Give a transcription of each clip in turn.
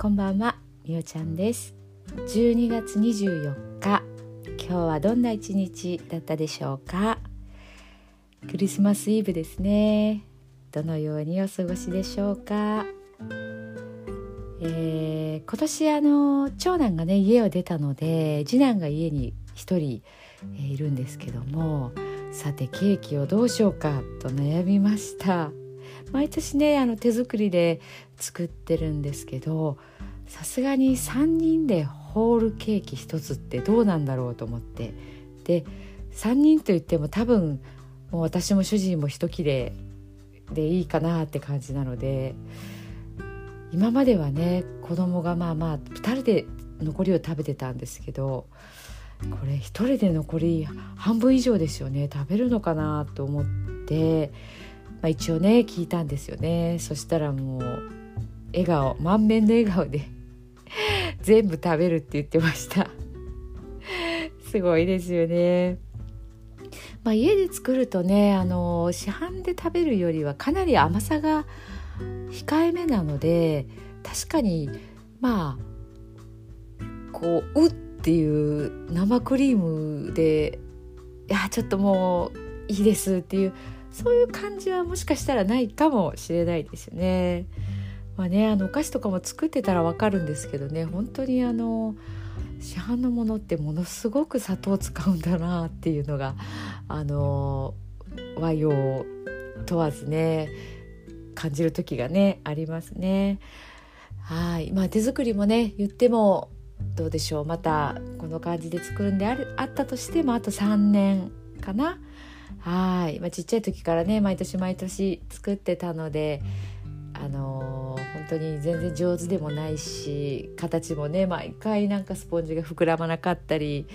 こんばんはみおちゃんです。12月24日今日はどんな一日だったでしょうか？クリスマスイブですね。どのようにお過ごしでしょうか、えー、今年あの長男がね家を出たので次男が家に一人、えー、いるんですけどもさてケーキをどうしようかと悩みました。毎年ねあの手作りで作ってるんですけどさすがに3人でホールケーキ1つってどうなんだろうと思って。で3人といっても多分もう私も主人も一切れでいいかなって感じなので今まではね子供がまあまあ2人で残りを食べてたんですけどこれ1人で残り半分以上ですよね食べるのかなと思って、まあ、一応ね聞いたんですよね。そしたらもう笑顔満面の笑顔で 全部食べるって言ってました。すごいですよね。まあ、家で作るとねあの市販で食べるよりはかなり甘さが控えめなので確かにまあこううっていう生クリームでいやちょっともういいですっていうそういう感じはもしかしたらないかもしれないですよね。まあねあのお菓子とかも作ってたらわかるんですけどね本当にあの市販のものってものすごく砂糖を使うんだなっていうのがあの和洋問わずね感じる時がねありますね。はいまあ手作りもね言ってもどうでしょうまたこの感じで作るんであるあったとしてもあと3年かなはい、まあ、ちっちゃい時からね毎年毎年作ってたのであのー、本当に全然上手でもないし形もね毎回なんかスポンジが膨らまなかったり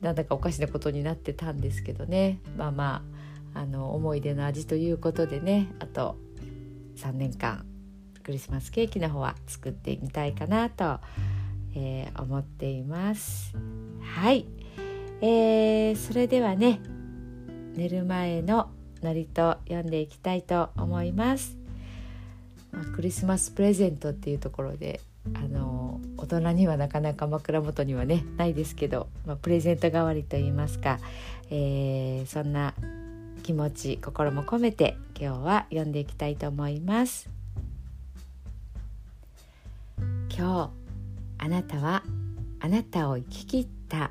なんだかおかしなことになってたんですけどね。まあまああの思い出の味ということでねあと3年間クリスマスケーキの方は作ってみたいかなと、えー、思っています。はい、えー、それではね寝る前のノリと読んでいきたいと思いますまあ、クリスマスプレゼントっていうところであの大人にはなかなか枕元にはねないですけど、まあ、プレゼント代わりといいますか、えー、そんな気持ち心も込めて今日は読んでいきたいと思います。今日あなたはあなたを生き切った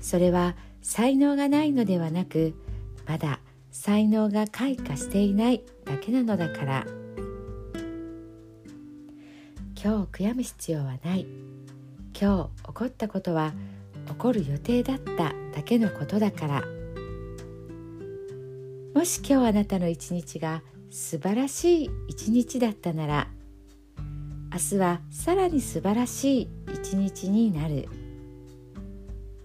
それは才能がないのではなくまだ才能が開花していないだけなのだから。今日悔やむ必要はない。今日起こったことは起こる予定だっただけのことだから。もし今日あなたの一日が素晴らしい一日だったなら明日はさらに素晴らしい一日になる。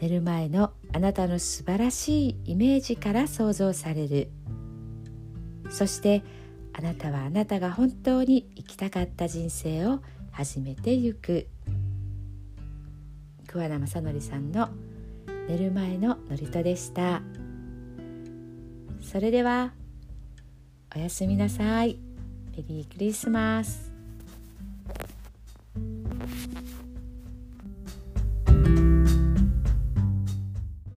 寝る前のあなたの素晴らしいイメージから想像される。そしてあなたはあなたが本当に生きたかった人生を始めてゆく。桑名正則さんの寝る前の祝詞でした。それではおやすみなさい。メリークリスマス。